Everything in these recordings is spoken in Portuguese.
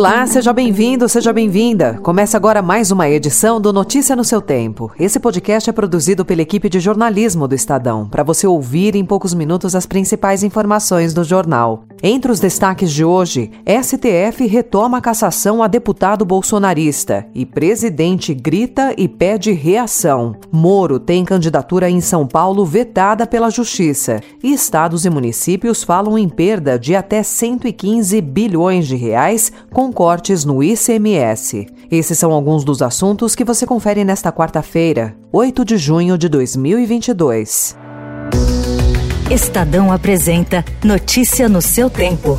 Olá, seja bem-vindo, seja bem-vinda. Começa agora mais uma edição do Notícia no seu Tempo. Esse podcast é produzido pela equipe de jornalismo do Estadão, para você ouvir em poucos minutos as principais informações do jornal. Entre os destaques de hoje, STF retoma a cassação a deputado bolsonarista e presidente grita e pede reação. Moro tem candidatura em São Paulo vetada pela Justiça e estados e municípios falam em perda de até 115 bilhões de reais com cortes no ICMS. Esses são alguns dos assuntos que você confere nesta quarta-feira, 8 de junho de 2022. Estadão apresenta Notícia no seu tempo.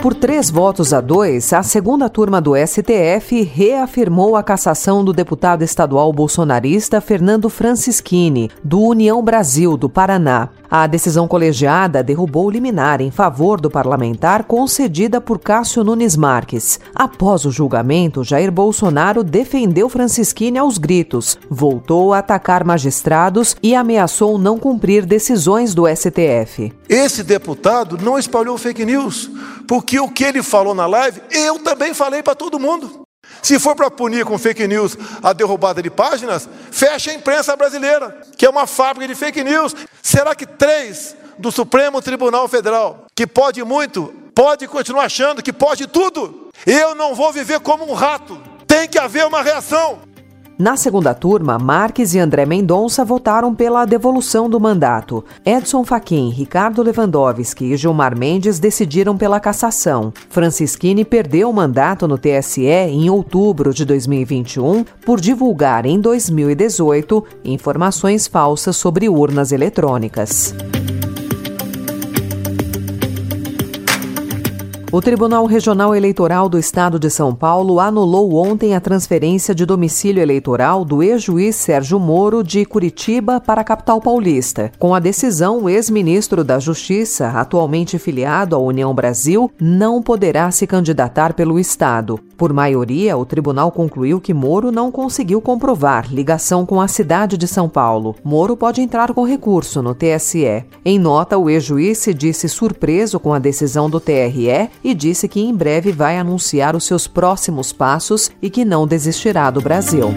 Por três votos a dois, a segunda turma do STF reafirmou a cassação do deputado estadual bolsonarista Fernando Francischini, do União Brasil, do Paraná. A decisão colegiada derrubou liminar em favor do parlamentar concedida por Cássio Nunes Marques. Após o julgamento, Jair Bolsonaro defendeu Francisquini aos gritos, voltou a atacar magistrados e ameaçou não cumprir decisões do STF. Esse deputado não espalhou fake news, porque o que ele falou na live, eu também falei para todo mundo. Se for para punir com fake news a derrubada de páginas, fecha a imprensa brasileira, que é uma fábrica de fake news. Será que três do Supremo Tribunal Federal, que pode muito, pode continuar achando que pode tudo? Eu não vou viver como um rato. Tem que haver uma reação. Na segunda turma, Marques e André Mendonça votaram pela devolução do mandato. Edson Fachin, Ricardo Lewandowski e Gilmar Mendes decidiram pela cassação. Francisquini perdeu o mandato no TSE em outubro de 2021 por divulgar em 2018 informações falsas sobre urnas eletrônicas. O Tribunal Regional Eleitoral do Estado de São Paulo anulou ontem a transferência de domicílio eleitoral do ex-juiz Sérgio Moro de Curitiba para a capital paulista. Com a decisão, o ex-ministro da Justiça, atualmente filiado à União Brasil, não poderá se candidatar pelo Estado. Por maioria, o tribunal concluiu que Moro não conseguiu comprovar ligação com a cidade de São Paulo. Moro pode entrar com recurso no TSE. Em nota, o ex-juiz se disse surpreso com a decisão do TRE e disse que em breve vai anunciar os seus próximos passos e que não desistirá do Brasil.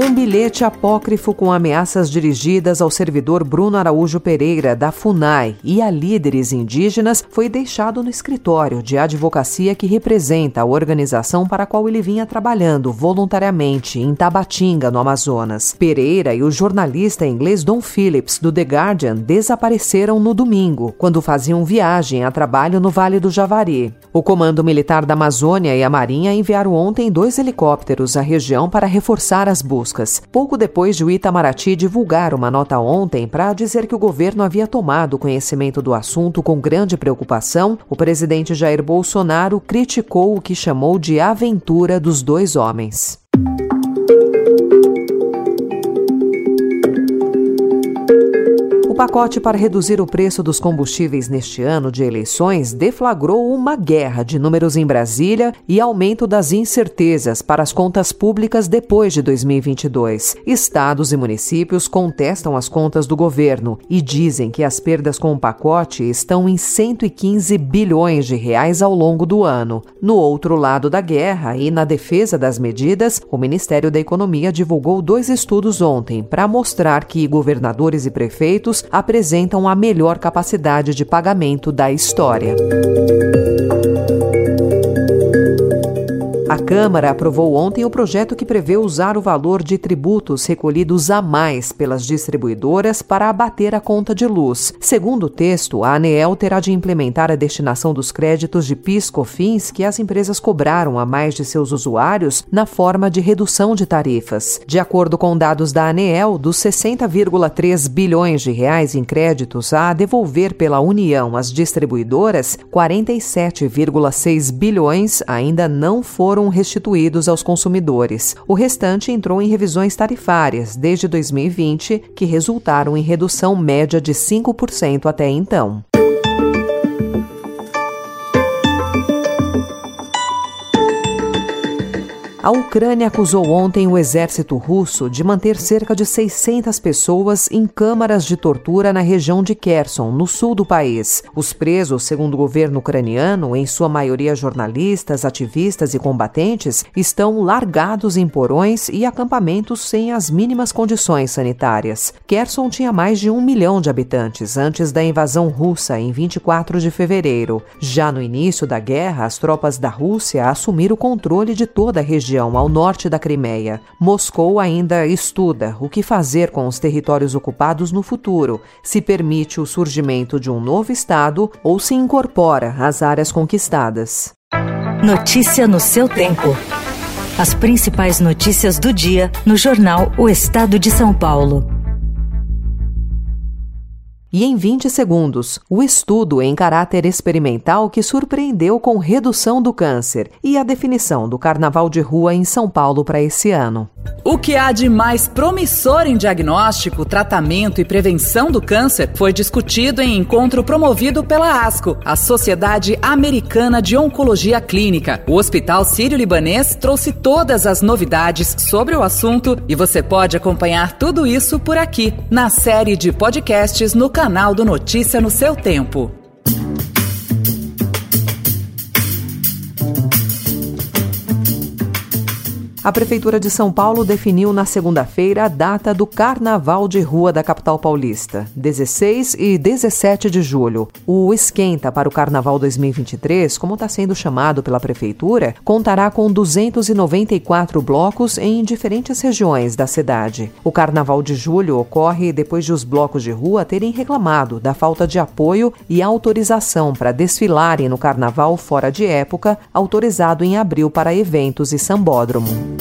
Um bilhete apócrifo com ameaças dirigidas ao servidor Bruno Araújo Pereira, da FUNAI, e a líderes indígenas foi deixado no escritório de advocacia que representa a organização para a qual ele vinha trabalhando voluntariamente em Tabatinga, no Amazonas. Pereira e o jornalista inglês Don Phillips, do The Guardian, desapareceram no domingo, quando faziam viagem a trabalho no Vale do Javari. O Comando Militar da Amazônia e a Marinha enviaram ontem dois helicópteros à região para reforçar as buscas buscas, pouco depois de o Itamaraty divulgar uma nota ontem para dizer que o governo havia tomado conhecimento do assunto com grande preocupação, o presidente Jair Bolsonaro criticou o que chamou de aventura dos dois homens. Pacote para reduzir o preço dos combustíveis neste ano de eleições deflagrou uma guerra de números em Brasília e aumento das incertezas para as contas públicas depois de 2022. Estados e municípios contestam as contas do governo e dizem que as perdas com o pacote estão em 115 bilhões de reais ao longo do ano. No outro lado da guerra e na defesa das medidas, o Ministério da Economia divulgou dois estudos ontem para mostrar que governadores e prefeitos apresentam a melhor capacidade de pagamento da história. Câmara aprovou ontem o projeto que prevê usar o valor de tributos recolhidos a mais pelas distribuidoras para abater a conta de luz. Segundo o texto, a ANEEL terá de implementar a destinação dos créditos de PIS/COFINS que as empresas cobraram a mais de seus usuários na forma de redução de tarifas. De acordo com dados da ANEEL, dos 60,3 bilhões de reais em créditos a devolver pela União às distribuidoras, 47,6 bilhões ainda não foram restituídos aos consumidores. O restante entrou em revisões tarifárias desde 2020, que resultaram em redução média de 5% até então. A Ucrânia acusou ontem o exército russo de manter cerca de 600 pessoas em câmaras de tortura na região de Kherson, no sul do país. Os presos, segundo o governo ucraniano, em sua maioria jornalistas, ativistas e combatentes, estão largados em porões e acampamentos sem as mínimas condições sanitárias. Kherson tinha mais de um milhão de habitantes antes da invasão russa, em 24 de fevereiro. Já no início da guerra, as tropas da Rússia assumiram o controle de toda a região região ao norte da Crimeia. Moscou ainda estuda o que fazer com os territórios ocupados no futuro, se permite o surgimento de um novo Estado ou se incorpora às áreas conquistadas. Notícia no seu tempo. As principais notícias do dia no jornal O Estado de São Paulo. E em 20 segundos, o estudo em caráter experimental que surpreendeu com redução do câncer e a definição do carnaval de rua em São Paulo para esse ano. O que há de mais promissor em diagnóstico, tratamento e prevenção do câncer foi discutido em encontro promovido pela ASCO, a Sociedade Americana de Oncologia Clínica. O Hospital Sírio-Libanês trouxe todas as novidades sobre o assunto e você pode acompanhar tudo isso por aqui, na série de podcasts no canal do Notícia no seu tempo. A Prefeitura de São Paulo definiu na segunda-feira a data do Carnaval de Rua da capital paulista, 16 e 17 de julho. O Esquenta para o Carnaval 2023, como está sendo chamado pela Prefeitura, contará com 294 blocos em diferentes regiões da cidade. O Carnaval de Julho ocorre depois de os blocos de rua terem reclamado da falta de apoio e autorização para desfilarem no Carnaval fora de época, autorizado em abril para eventos e sambódromo.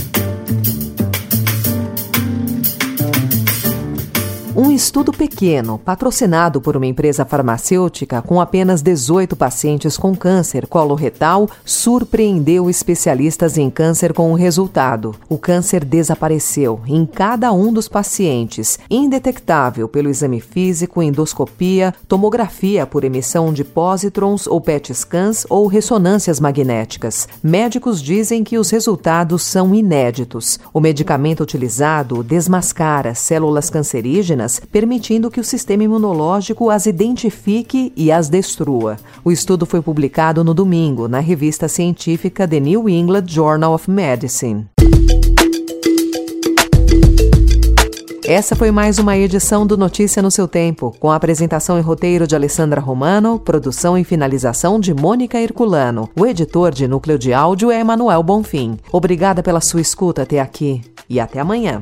Um estudo pequeno, patrocinado por uma empresa farmacêutica com apenas 18 pacientes com câncer coloretal, surpreendeu especialistas em câncer com o resultado. O câncer desapareceu em cada um dos pacientes, indetectável pelo exame físico, endoscopia, tomografia por emissão de pósitrons ou PET scans ou ressonâncias magnéticas. Médicos dizem que os resultados são inéditos. O medicamento utilizado desmascara células cancerígenas permitindo que o sistema imunológico as identifique e as destrua. O estudo foi publicado no domingo na revista científica The New England Journal of Medicine. Essa foi mais uma edição do Notícia no seu tempo, com a apresentação e roteiro de Alessandra Romano, produção e finalização de Mônica Herculano. O editor de núcleo de áudio é Emanuel Bonfim. Obrigada pela sua escuta até aqui e até amanhã.